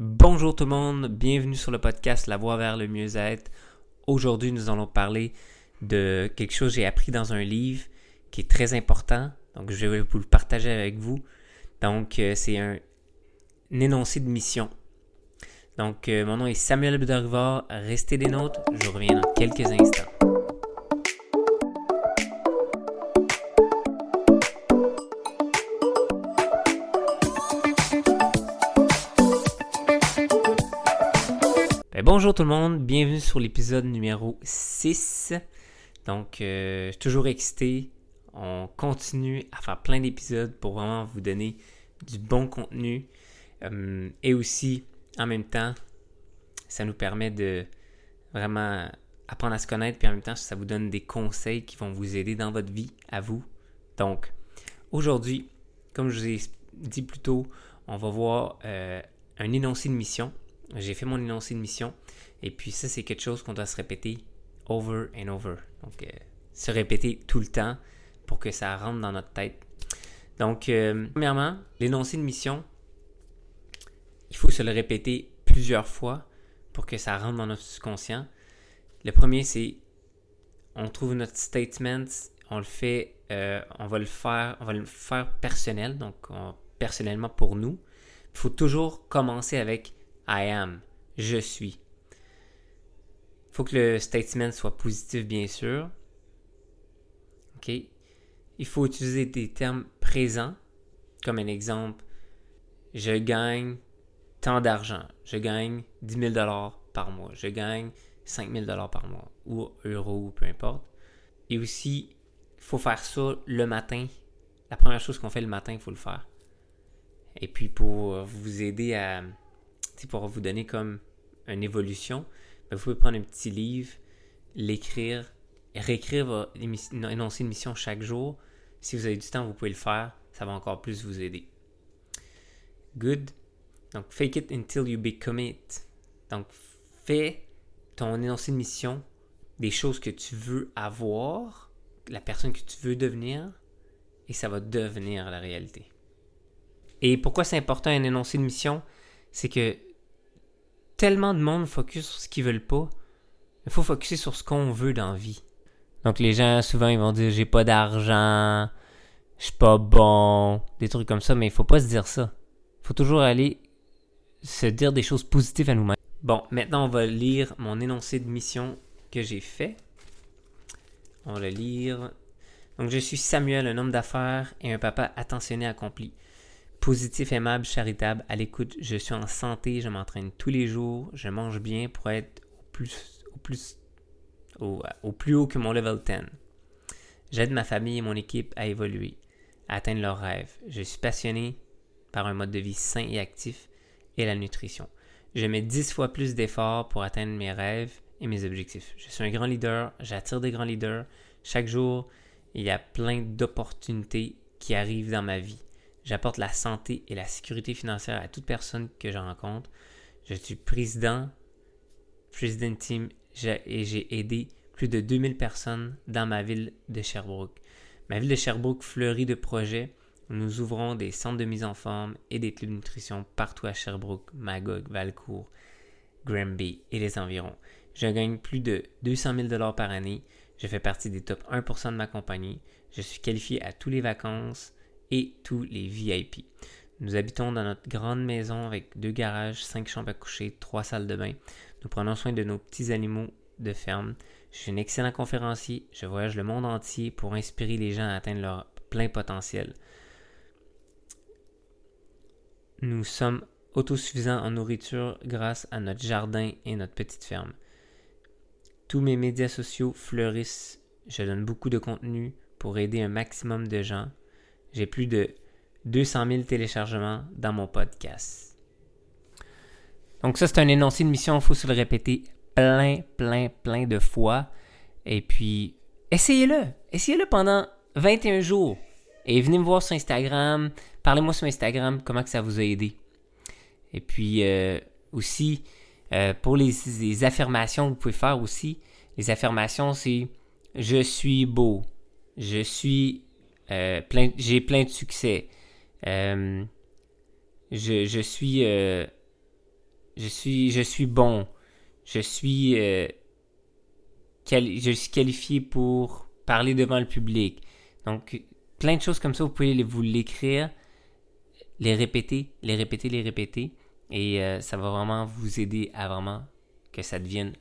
Bonjour tout le monde, bienvenue sur le podcast La Voie vers le mieux-être. Aujourd'hui, nous allons parler de quelque chose que j'ai appris dans un livre qui est très important. Donc, je vais vous le partager avec vous. Donc, euh, c'est un, énoncé de mission. Donc, euh, mon nom est Samuel Bedorivard. Restez des nôtres. Je reviens dans quelques instants. Bonjour tout le monde, bienvenue sur l'épisode numéro 6. Donc, euh, je suis toujours excité. On continue à faire plein d'épisodes pour vraiment vous donner du bon contenu. Euh, et aussi, en même temps, ça nous permet de vraiment apprendre à se connaître. Puis en même temps, ça vous donne des conseils qui vont vous aider dans votre vie, à vous. Donc, aujourd'hui, comme je vous ai dit plus tôt, on va voir euh, un énoncé de mission j'ai fait mon énoncé de mission. Et puis ça, c'est quelque chose qu'on doit se répéter over and over. Donc, euh, se répéter tout le temps pour que ça rentre dans notre tête. Donc, euh, premièrement, l'énoncé de mission, il faut se le répéter plusieurs fois pour que ça rentre dans notre subconscient. Le premier, c'est on trouve notre statement, on le fait, euh, on va le faire, on va le faire personnel, donc personnellement pour nous. Il faut toujours commencer avec I am. Je suis. Il faut que le statement soit positif, bien sûr. OK? Il faut utiliser des termes présents, comme un exemple. Je gagne tant d'argent. Je gagne 10 000 par mois. Je gagne 5 000 par mois. Ou euros, ou peu importe. Et aussi, il faut faire ça le matin. La première chose qu'on fait le matin, il faut le faire. Et puis pour vous aider à pour vous donner comme une évolution, ben, vous pouvez prendre un petit livre, l'écrire, réécrire, énoncer une mission chaque jour. Si vous avez du temps, vous pouvez le faire. Ça va encore plus vous aider. Good. Donc, fake it until you become it. Donc, fais ton énoncé de mission, des choses que tu veux avoir, la personne que tu veux devenir, et ça va devenir la réalité. Et pourquoi c'est important un énoncé de mission? C'est que tellement de monde focus sur ce qu'ils veulent pas. Il faut focuser sur ce qu'on veut dans la vie. Donc les gens souvent ils vont dire j'ai pas d'argent, je suis pas bon, des trucs comme ça, mais il faut pas se dire ça. Faut toujours aller se dire des choses positives à nous-mêmes. Bon, maintenant on va lire mon énoncé de mission que j'ai fait. On va le lire. Donc je suis Samuel, un homme d'affaires et un papa attentionné accompli positif, aimable, charitable, à l'écoute. Je suis en santé, je m'entraîne tous les jours, je mange bien pour être au plus, au plus, au, plus haut que mon level 10. J'aide ma famille et mon équipe à évoluer, à atteindre leurs rêves. Je suis passionné par un mode de vie sain et actif et la nutrition. Je mets 10 fois plus d'efforts pour atteindre mes rêves et mes objectifs. Je suis un grand leader, j'attire des grands leaders. Chaque jour, il y a plein d'opportunités qui arrivent dans ma vie. J'apporte la santé et la sécurité financière à toute personne que je rencontre. Je suis président, président team et j'ai aidé plus de 2000 personnes dans ma ville de Sherbrooke. Ma ville de Sherbrooke fleurit de projets. Nous ouvrons des centres de mise en forme et des clubs de nutrition partout à Sherbrooke, Magog, Valcourt, Granby et les environs. Je gagne plus de 200 000 par année. Je fais partie des top 1% de ma compagnie. Je suis qualifié à tous les vacances et tous les VIP. Nous habitons dans notre grande maison avec deux garages, cinq chambres à coucher, trois salles de bain. Nous prenons soin de nos petits animaux de ferme. Je suis un excellent conférencier. Je voyage le monde entier pour inspirer les gens à atteindre leur plein potentiel. Nous sommes autosuffisants en nourriture grâce à notre jardin et notre petite ferme. Tous mes médias sociaux fleurissent. Je donne beaucoup de contenu pour aider un maximum de gens. J'ai plus de 200 000 téléchargements dans mon podcast. Donc ça, c'est un énoncé de mission, il faut se le répéter plein, plein, plein de fois. Et puis, essayez-le. Essayez-le pendant 21 jours. Et venez me voir sur Instagram. Parlez-moi sur Instagram comment que ça vous a aidé. Et puis euh, aussi, euh, pour les, affirmations, vous pouvez faire aussi. Les affirmations, c'est je suis beau. Je suis euh, j'ai plein de succès. Euh, je, suis. Euh, je suis, je suis bon. Je suis, euh, je suis qualifié pour parler devant le public. Donc, plein de choses comme ça, vous pouvez vous l'écrire, les répéter, les répéter, les répéter. Et ça va vraiment vous aider à vraiment que ça devienne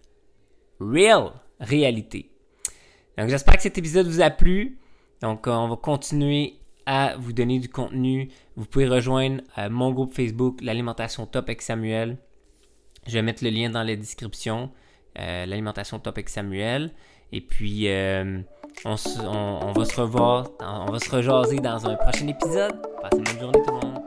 real, réalité. Donc, j'espère que cet épisode vous a plu. Donc, on va continuer à vous donner du contenu. Vous pouvez rejoindre euh, mon groupe Facebook, l'alimentation top avec Samuel. Je vais mettre le lien dans la description. Euh, l'alimentation top avec Samuel. Et puis, euh, on, va se revoir, on va se rejaser dans un prochain épisode. Passez une bonne journée tout le monde.